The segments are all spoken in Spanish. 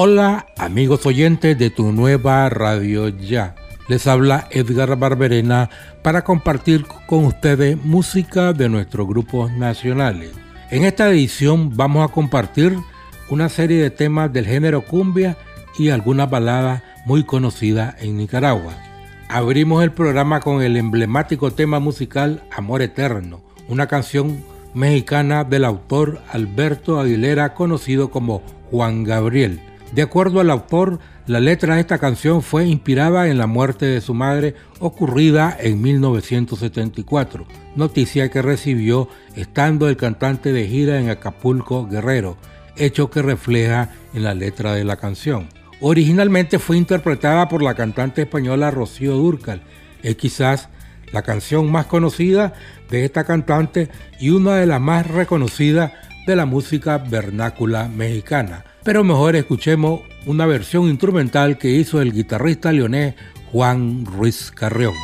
Hola amigos oyentes de tu nueva radio ya. Les habla Edgar Barberena para compartir con ustedes música de nuestros grupos nacionales. En esta edición vamos a compartir una serie de temas del género cumbia y algunas baladas muy conocidas en Nicaragua. Abrimos el programa con el emblemático tema musical Amor Eterno, una canción mexicana del autor Alberto Aguilera conocido como Juan Gabriel. De acuerdo al autor, la letra de esta canción fue inspirada en la muerte de su madre ocurrida en 1974, noticia que recibió estando el cantante de gira en Acapulco Guerrero, hecho que refleja en la letra de la canción. Originalmente fue interpretada por la cantante española Rocío Dúrcal, es quizás la canción más conocida de esta cantante y una de las más reconocidas de la música vernácula mexicana pero mejor escuchemos una versión instrumental que hizo el guitarrista leonés Juan Ruiz Carrión.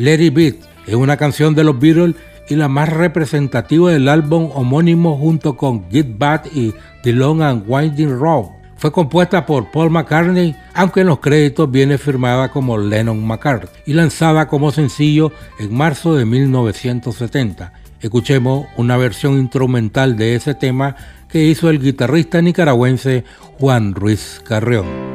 Let Beat es una canción de los Beatles y la más representativa del álbum homónimo junto con Get Back y The Long and Winding Road. Fue compuesta por Paul McCartney, aunque en los créditos viene firmada como Lennon McCartney y lanzada como sencillo en marzo de 1970. Escuchemos una versión instrumental de ese tema que hizo el guitarrista nicaragüense Juan Ruiz Carrión.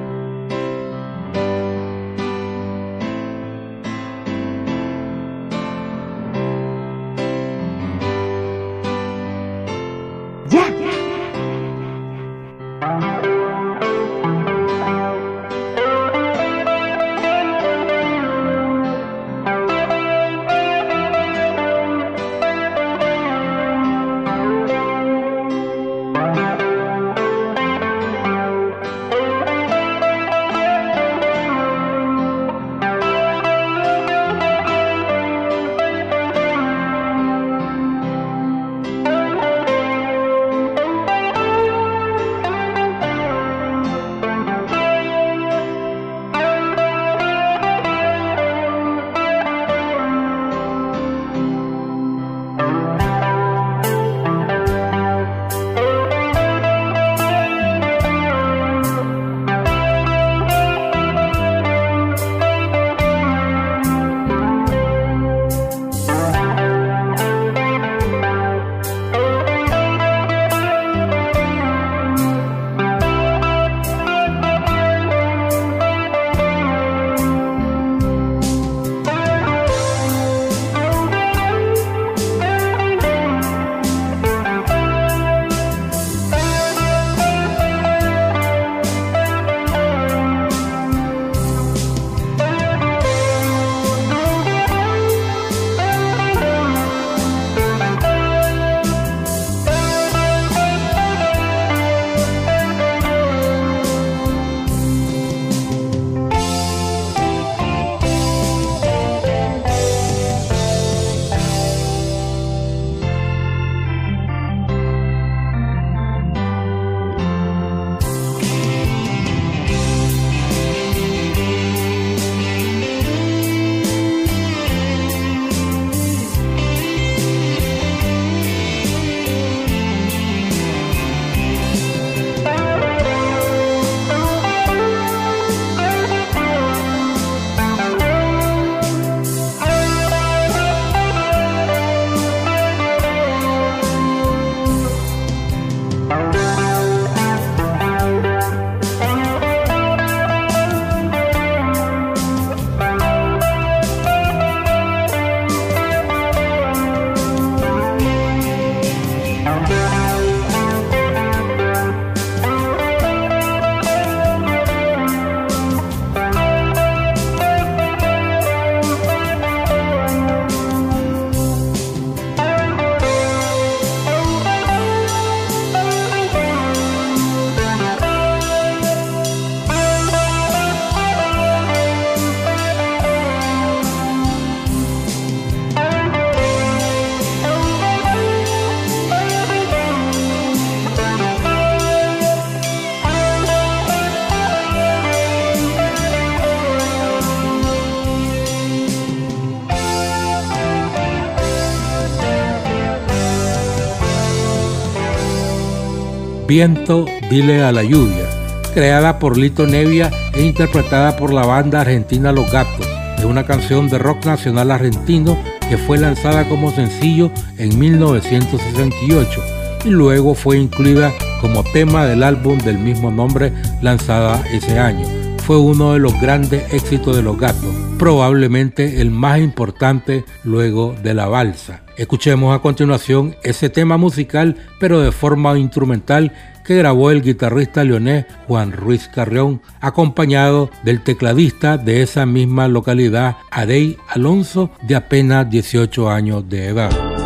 Viento, dile a la lluvia, creada por Lito Nevia e interpretada por la banda argentina Los Gatos. Es una canción de rock nacional argentino que fue lanzada como sencillo en 1968 y luego fue incluida como tema del álbum del mismo nombre lanzada ese año. Fue uno de los grandes éxitos de Los Gatos, probablemente el más importante luego de la balsa. Escuchemos a continuación ese tema musical, pero de forma instrumental, que grabó el guitarrista leonés Juan Ruiz Carrión, acompañado del tecladista de esa misma localidad, Arey Alonso, de apenas 18 años de edad.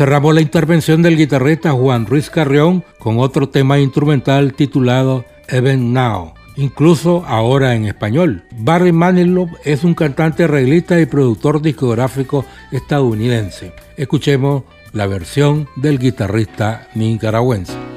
Cerramos la intervención del guitarrista Juan Ruiz Carrión con otro tema instrumental titulado Even Now, incluso ahora en español. Barry Manilow es un cantante arreglista y productor discográfico estadounidense. Escuchemos la versión del guitarrista nicaragüense.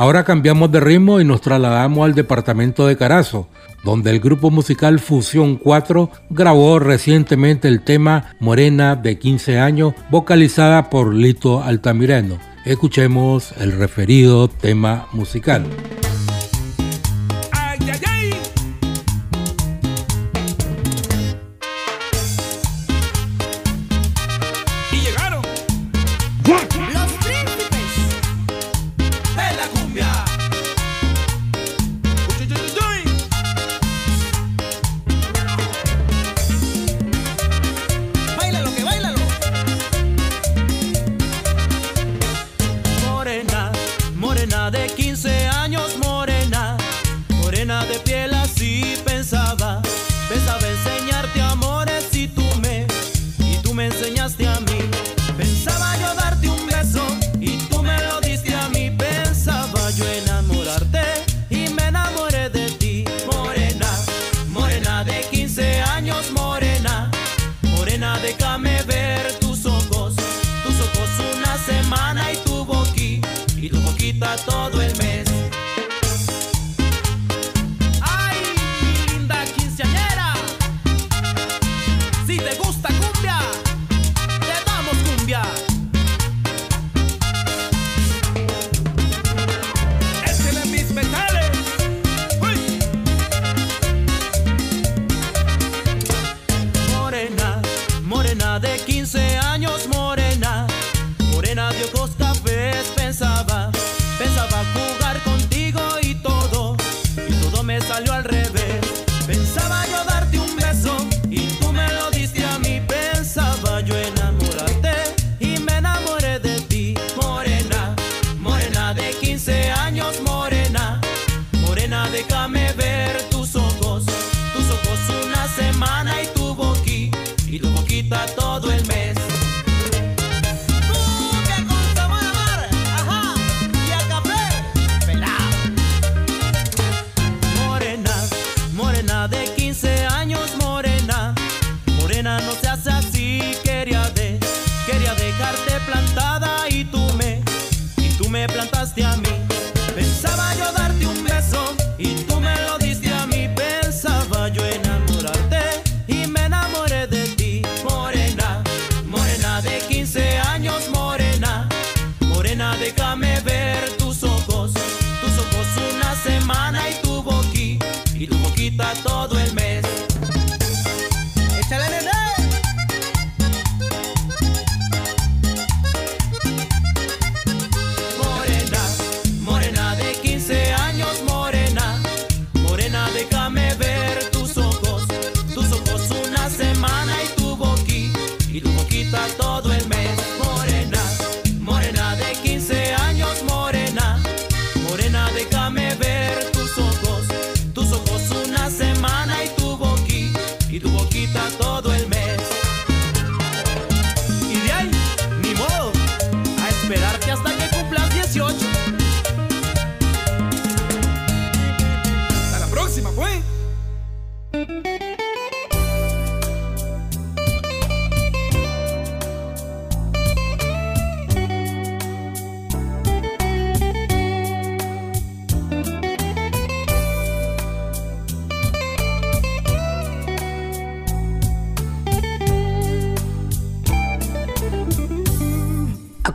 Ahora cambiamos de ritmo y nos trasladamos al departamento de Carazo, donde el grupo musical Fusión 4 grabó recientemente el tema Morena de 15 años, vocalizada por Lito Altamirano. Escuchemos el referido tema musical.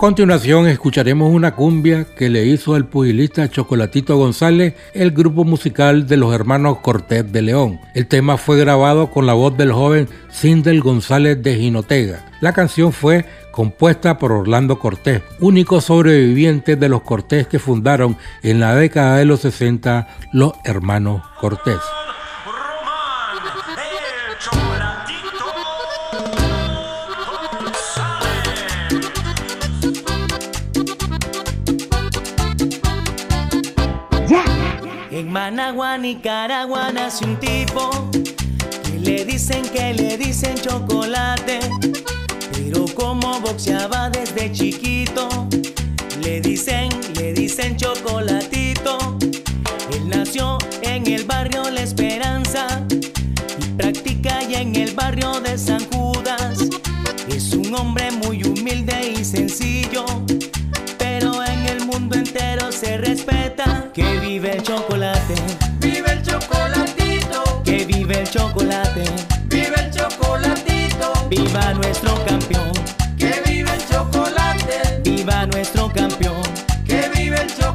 Continuación escucharemos una cumbia que le hizo al pugilista Chocolatito González el grupo musical de los hermanos Cortés de León. El tema fue grabado con la voz del joven Sindel González de Jinotega. La canción fue compuesta por Orlando Cortés, único sobreviviente de los Cortés que fundaron en la década de los 60 los hermanos Cortés. Managua, Nicaragua nace un tipo que le dicen que le dicen chocolate, pero como boxeaba desde chiquito, le dicen, le dicen chocolatito. Él nació en el barrio La Esperanza y practica ya en el barrio de San Judas. Es un hombre muy humilde y sencillo Que vive el chocolate. Vive el chocolatito. Que vive el chocolate. Vive el chocolatito. Viva nuestro campeón. Que vive el chocolate. Viva nuestro campeón. Que vive el chocolate.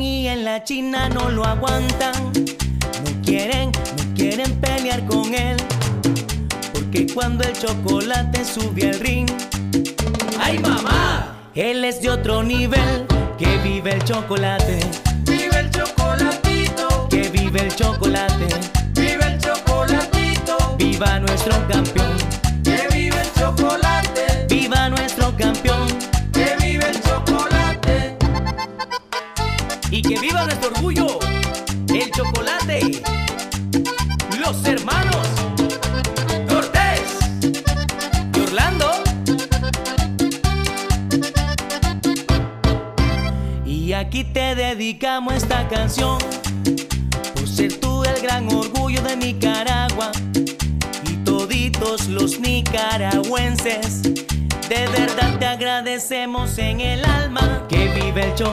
y en la China no lo aguantan. Chocolate.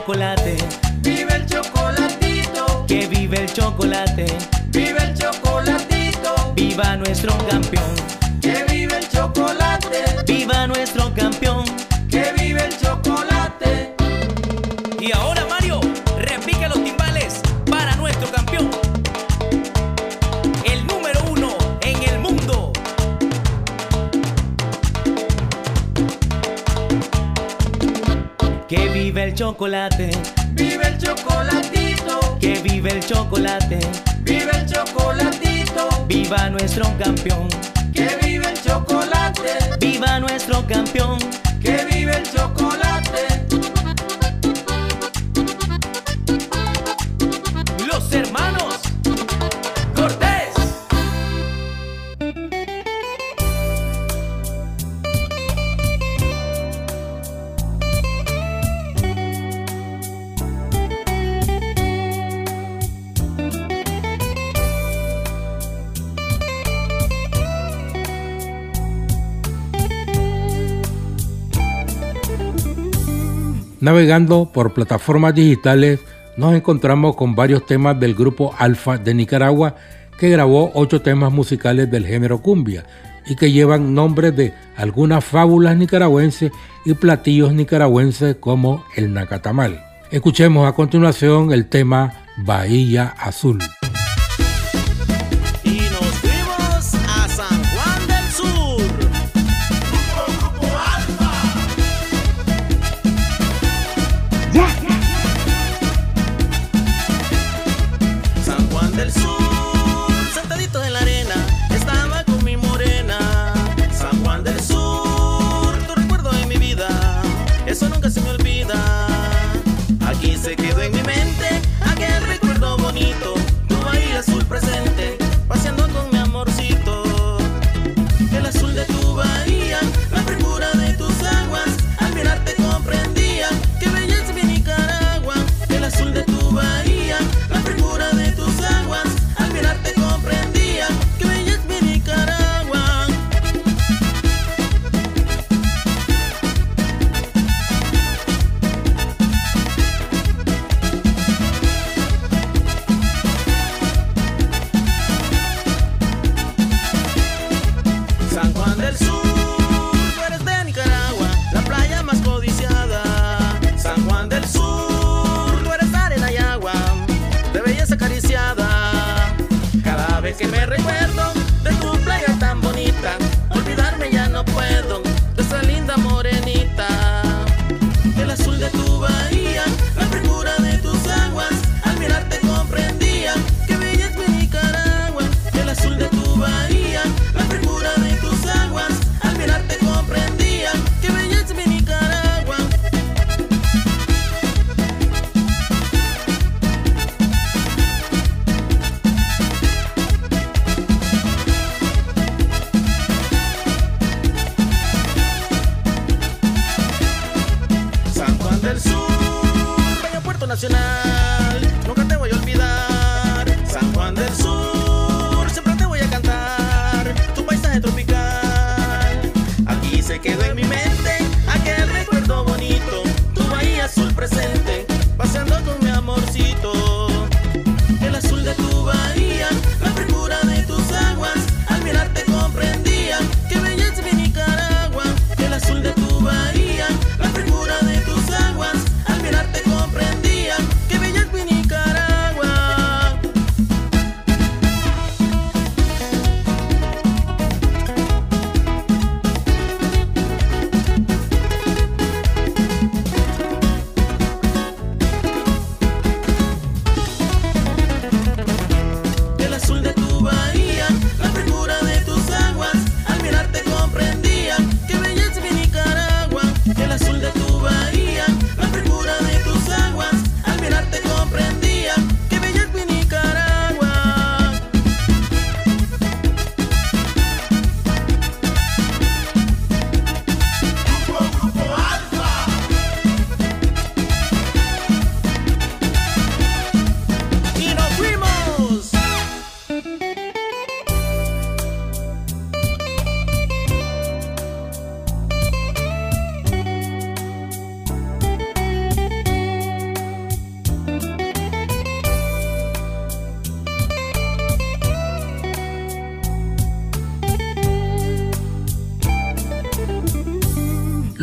Chocolate, vive el chocolate, Vive el chocolatito. que vive el chocolate, Vive el chocolatito. viva nuestro campeón, Que vive el chocolate. viva nuestro campeón. Que vive el chocolate. Navegando por plataformas digitales, nos encontramos con varios temas del grupo Alfa de Nicaragua, que grabó ocho temas musicales del género cumbia y que llevan nombres de algunas fábulas nicaragüenses y platillos nicaragüenses como el nacatamal. Escuchemos a continuación el tema Bahía Azul.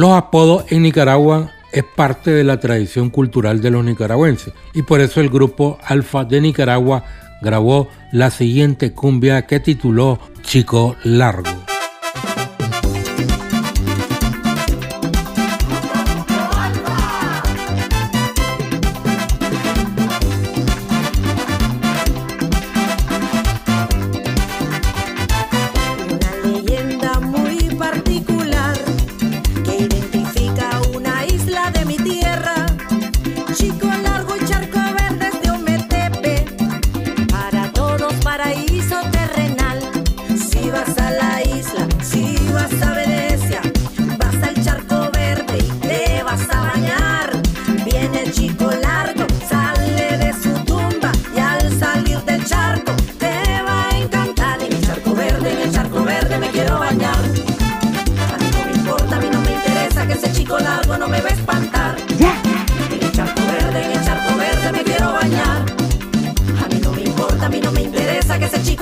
Los apodos en Nicaragua es parte de la tradición cultural de los nicaragüenses y por eso el grupo Alfa de Nicaragua grabó la siguiente cumbia que tituló Chico Largo.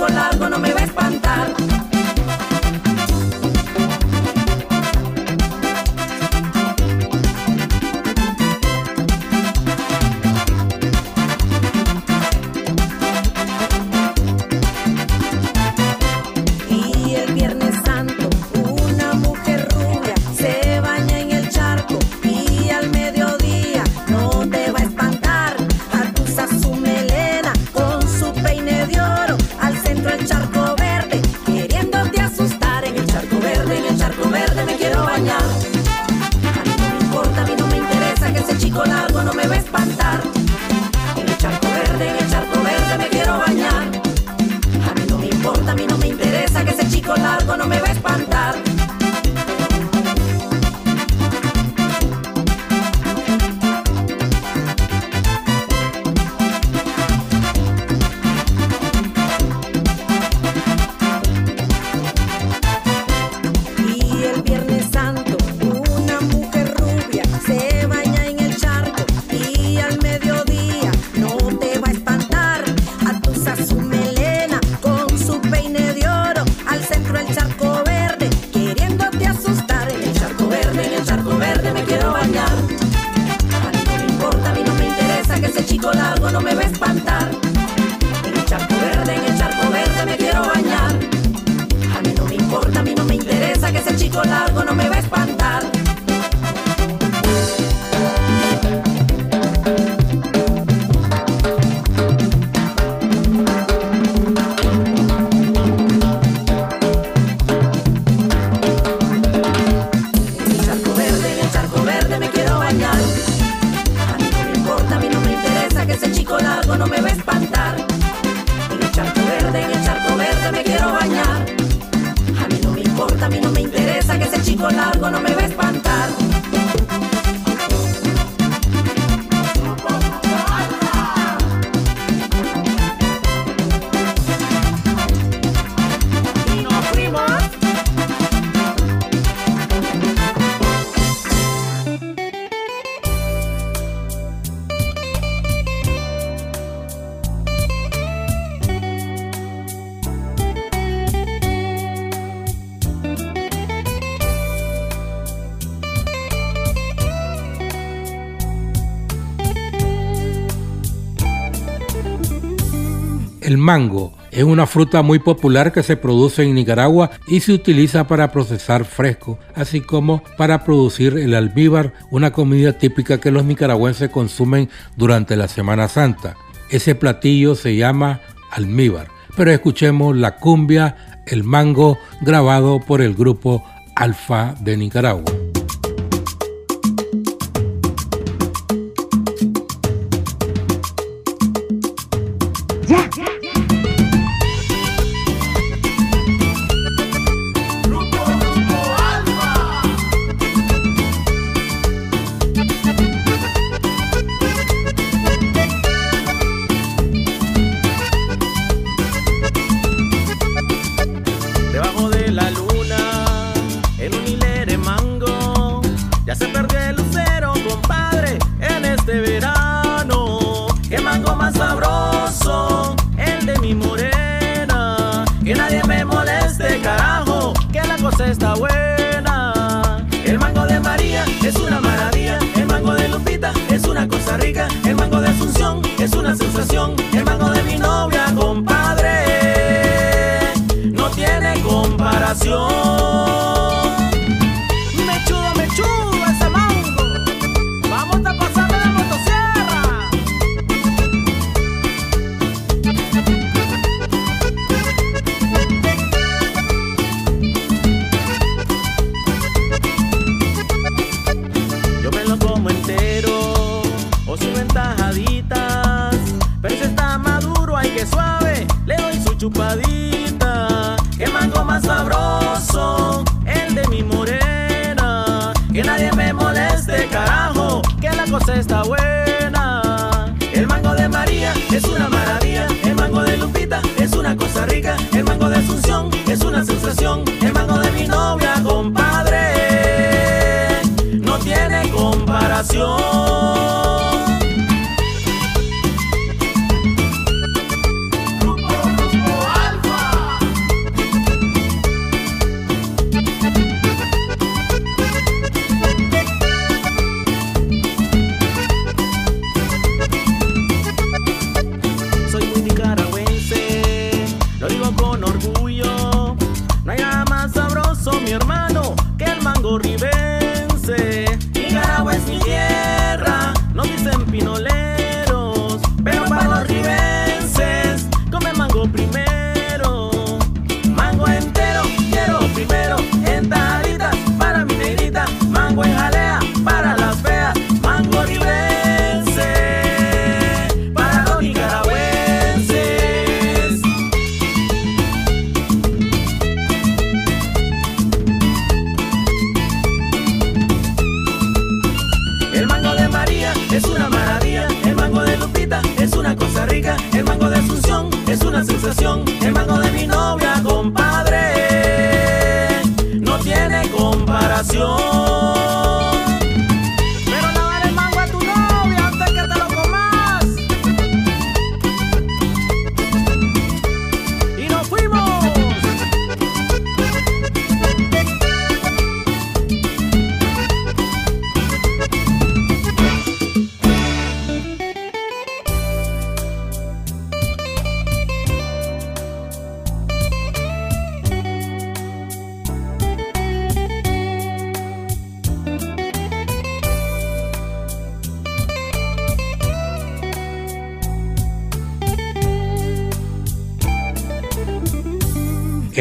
largo, largo no me va a espantar. El mango es una fruta muy popular que se produce en Nicaragua y se utiliza para procesar fresco, así como para producir el almíbar, una comida típica que los nicaragüenses consumen durante la Semana Santa. Ese platillo se llama almíbar. Pero escuchemos la cumbia El Mango grabado por el grupo Alfa de Nicaragua. El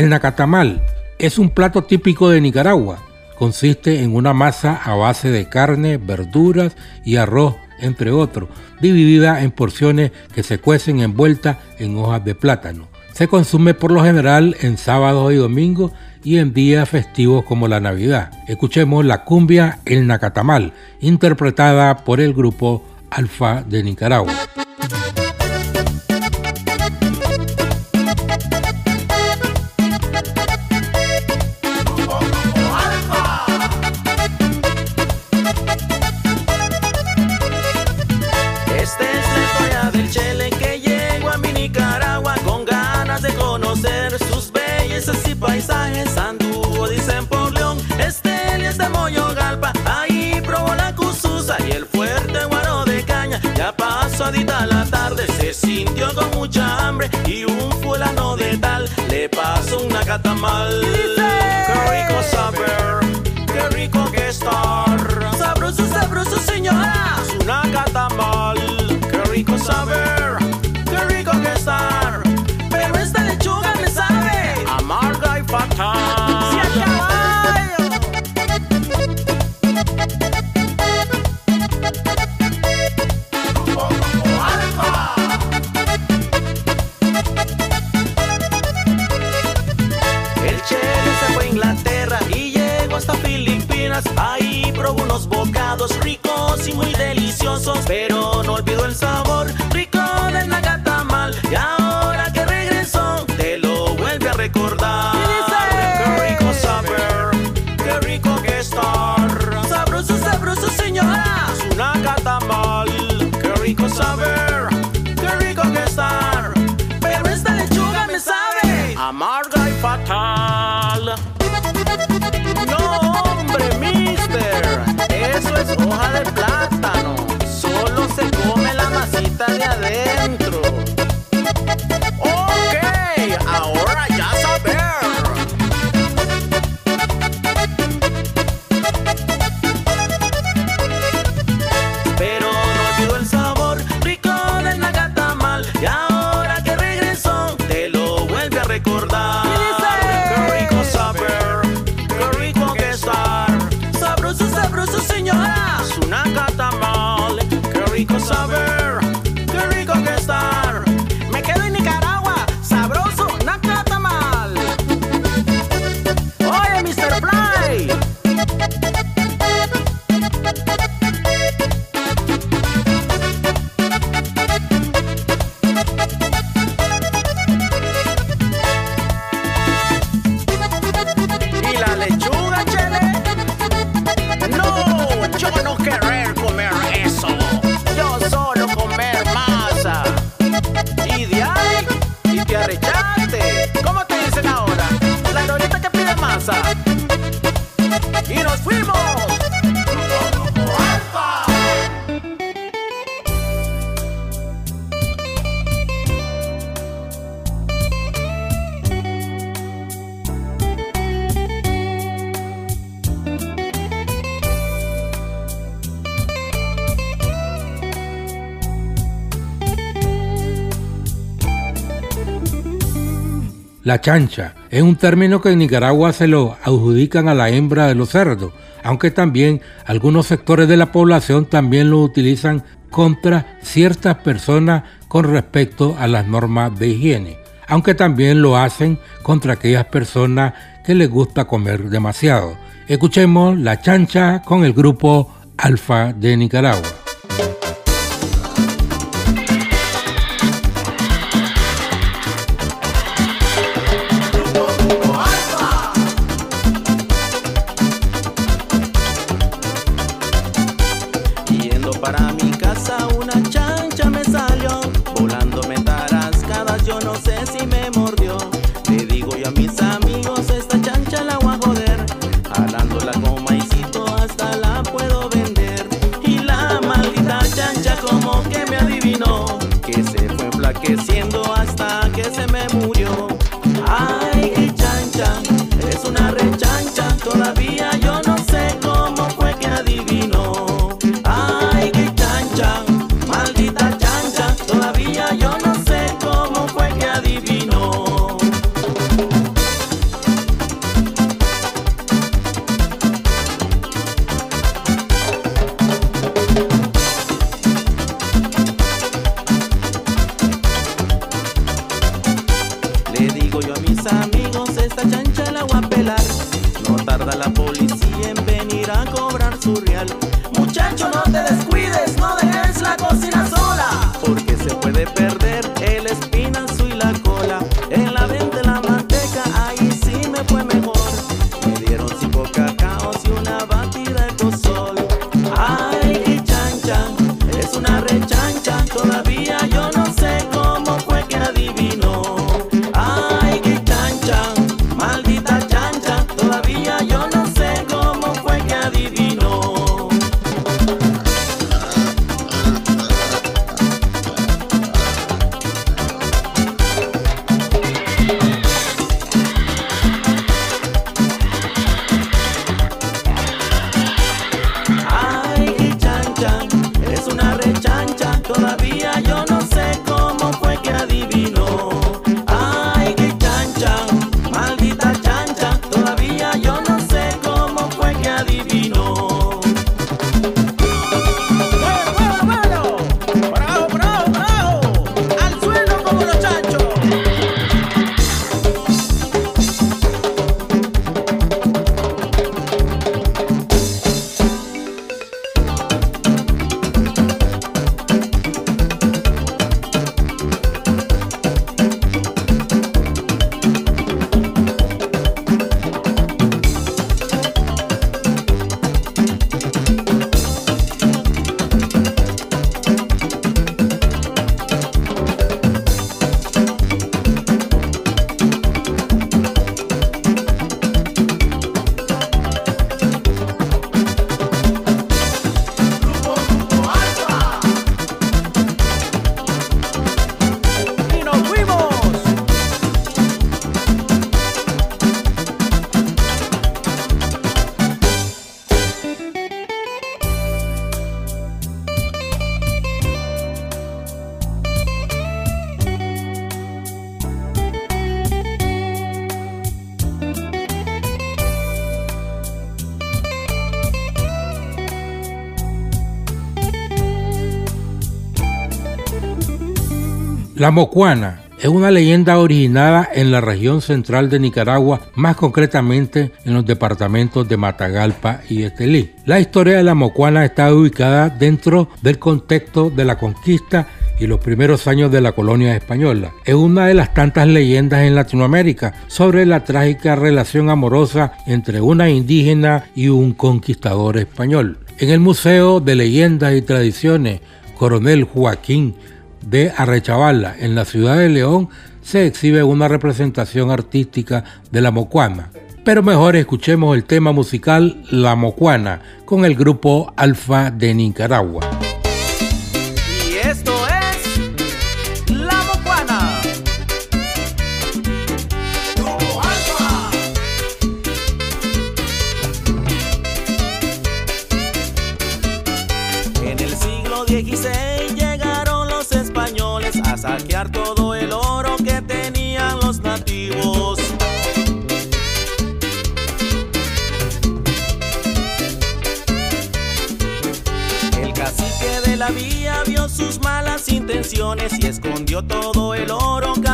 nacatamal es un plato típico de Nicaragua. Consiste en una masa a base de carne, verduras y arroz, entre otros, dividida en porciones que se cuecen envueltas en hojas de plátano. Se consume por lo general en sábados y domingos y en días festivos como la Navidad. Escuchemos la cumbia El Nacatamal, interpretada por el grupo Alfa de Nicaragua. La tarde se sintió con mucha hambre y un fulano de tal le pasó una catamal. Qué rico saber, qué rico que estar. Sabroso, sabroso señora, es una catamal. Qué rico saber, La chancha es un término que en Nicaragua se lo adjudican a la hembra de los cerdos, aunque también algunos sectores de la población también lo utilizan contra ciertas personas con respecto a las normas de higiene, aunque también lo hacen contra aquellas personas que les gusta comer demasiado. Escuchemos La Chancha con el grupo Alfa de Nicaragua. La Mocuana es una leyenda originada en la región central de Nicaragua, más concretamente en los departamentos de Matagalpa y Estelí. La historia de la Mocuana está ubicada dentro del contexto de la conquista y los primeros años de la colonia española. Es una de las tantas leyendas en Latinoamérica sobre la trágica relación amorosa entre una indígena y un conquistador español. En el Museo de Leyendas y Tradiciones, Coronel Joaquín de Arrechavala, en la ciudad de León, se exhibe una representación artística de la mocuana. Pero mejor escuchemos el tema musical La Mocuana con el grupo Alfa de Nicaragua. saquear todo el oro que tenían los nativos. El cacique de la vía vio sus malas intenciones y escondió todo el oro que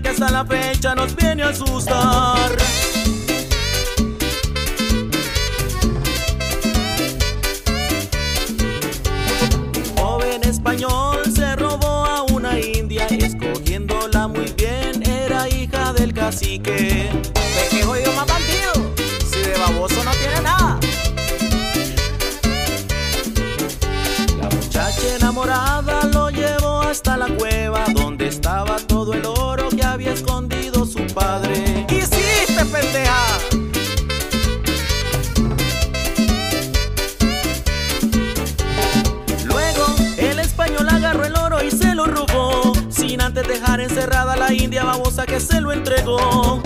que hasta la fecha nos viene a asustar. español se robó a una india, escogiéndola muy bien, era hija del cacique. ¿De qué jodido más? Babosa que se lo entregó.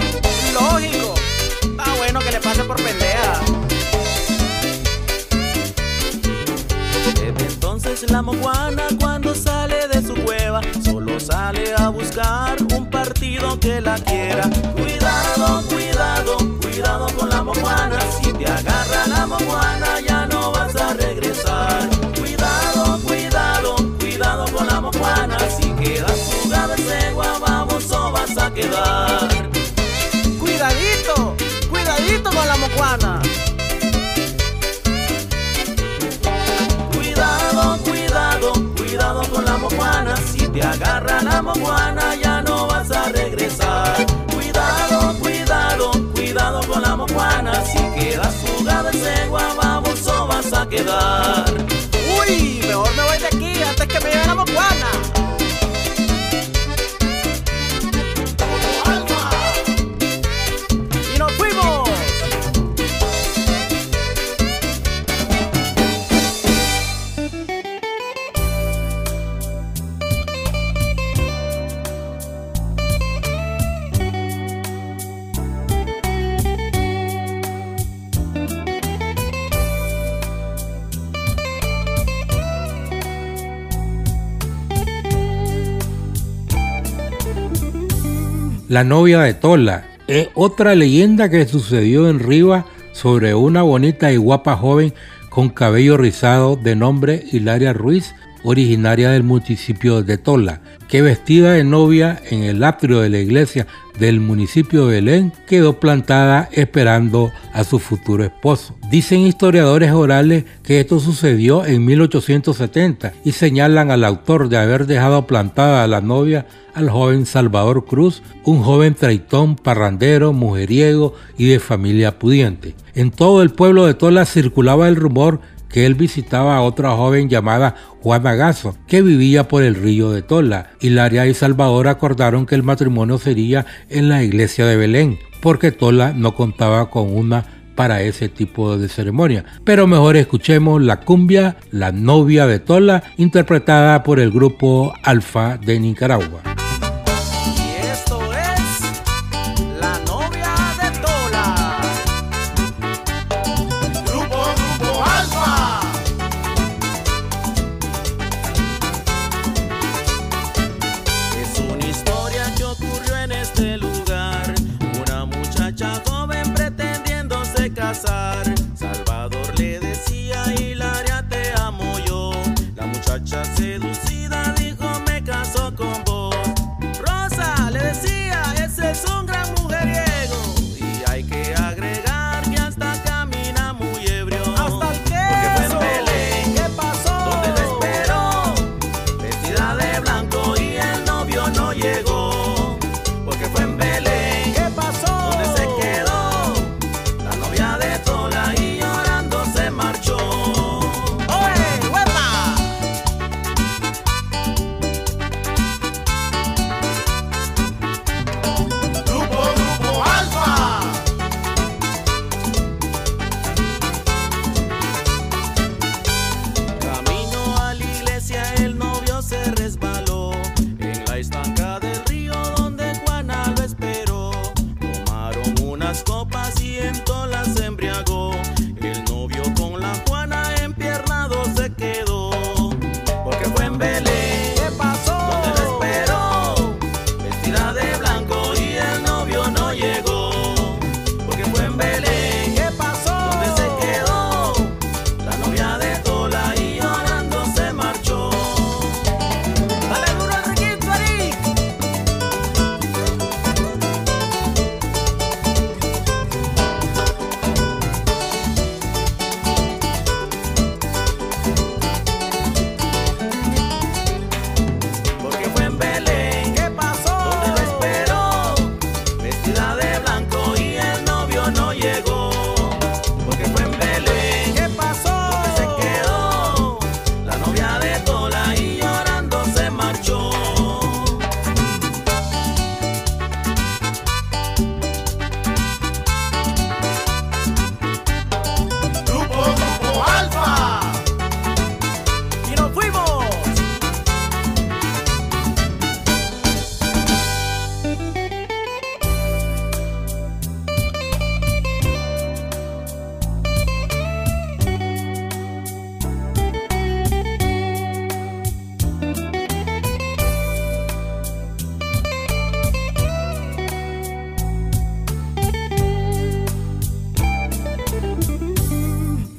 Vas a quedar. La novia de Tola es otra leyenda que sucedió en Riva sobre una bonita y guapa joven con cabello rizado de nombre Hilaria Ruiz, originaria del municipio de Tola, que vestida de novia en el atrio de la iglesia del municipio de Belén quedó plantada esperando a su futuro esposo. Dicen historiadores orales que esto sucedió en 1870 y señalan al autor de haber dejado plantada a la novia al joven Salvador Cruz, un joven traitón, parrandero, mujeriego y de familia pudiente. En todo el pueblo de Tola circulaba el rumor que él visitaba a otra joven llamada Juana Gaso, que vivía por el río de Tola. Hilaria y Salvador acordaron que el matrimonio sería en la iglesia de Belén, porque Tola no contaba con una para ese tipo de ceremonia. Pero mejor escuchemos la cumbia La novia de Tola, interpretada por el grupo Alfa de Nicaragua.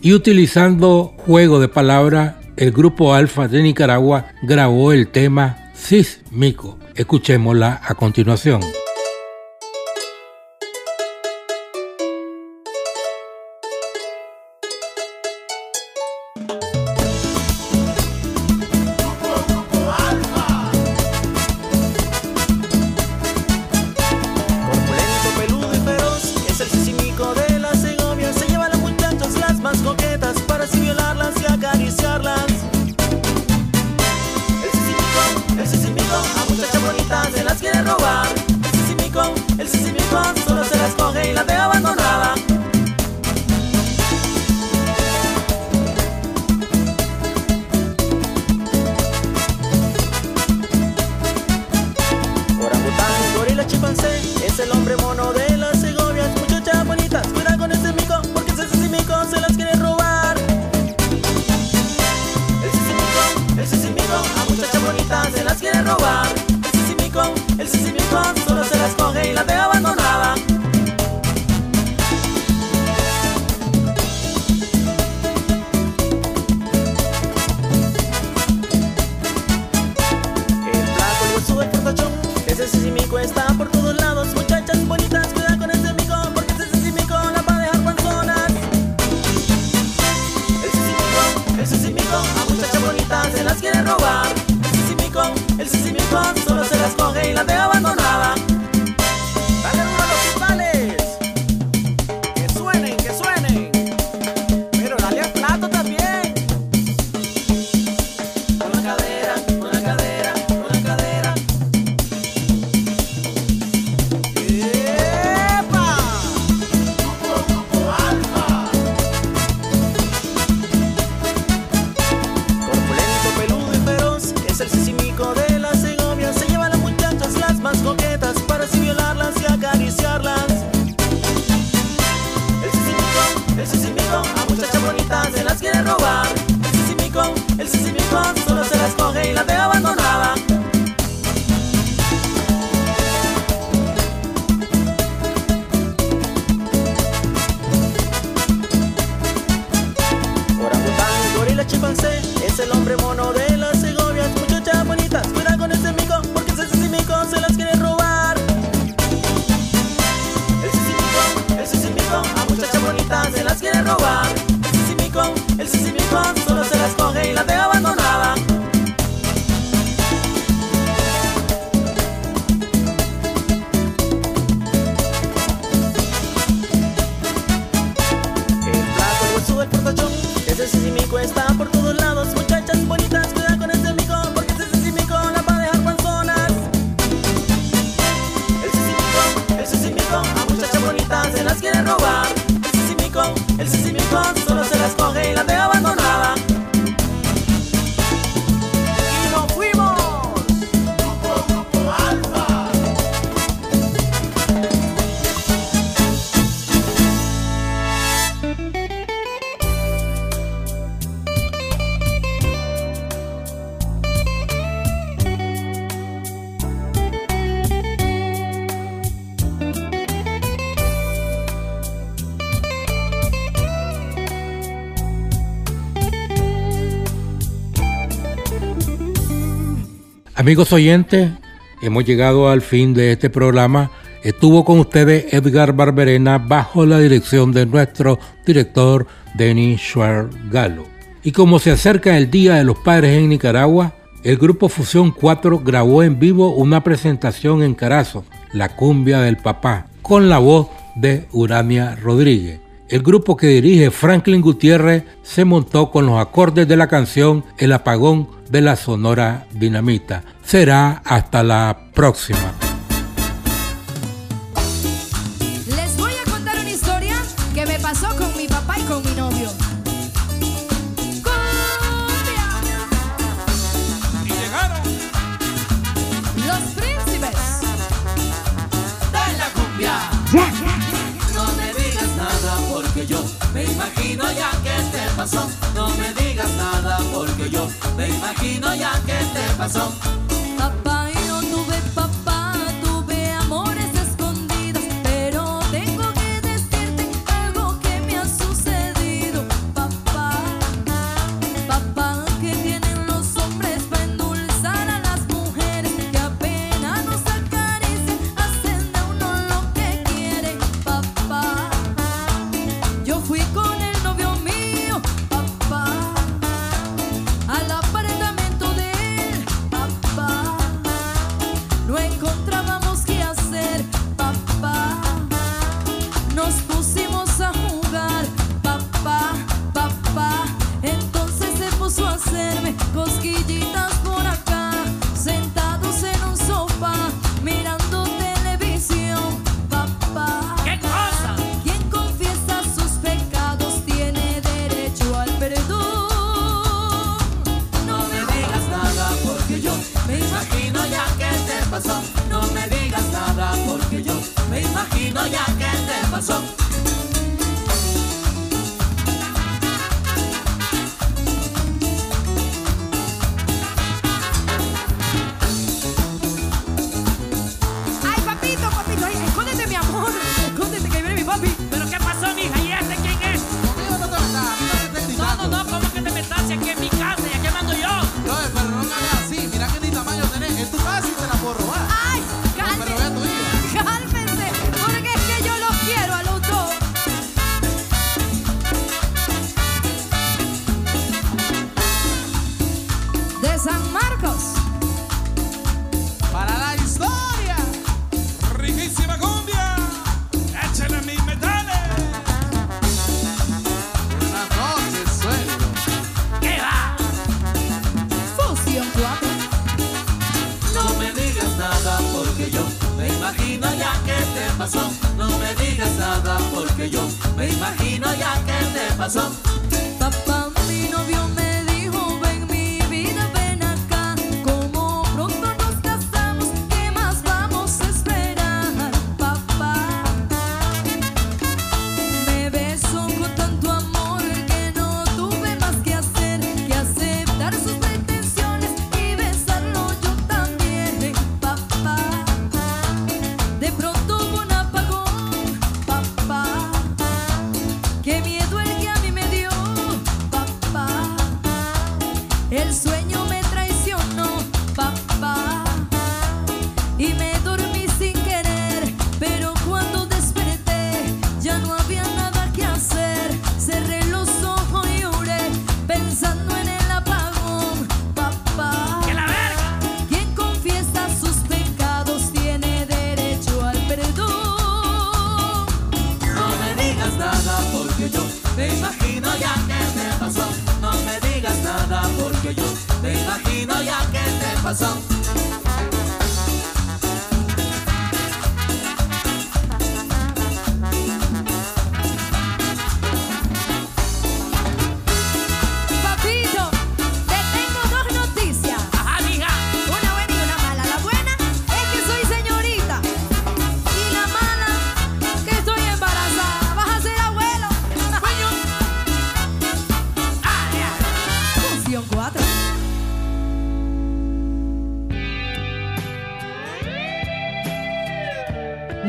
Y utilizando juego de palabras, el grupo Alfa de Nicaragua grabó el tema Sísmico. Escuchémosla a continuación. solo se las coge y la deja Amigos oyentes, hemos llegado al fin de este programa. Estuvo con ustedes Edgar Barberena bajo la dirección de nuestro director Denis Schwargalo. Y como se acerca el Día de los Padres en Nicaragua, el grupo Fusión 4 grabó en vivo una presentación en Carazo, La Cumbia del Papá, con la voz de Urania Rodríguez. El grupo que dirige Franklin Gutiérrez se montó con los acordes de la canción El apagón de la Sonora Dinamita. Será hasta la próxima. No me digas nada porque yo me imagino ya que te pasó.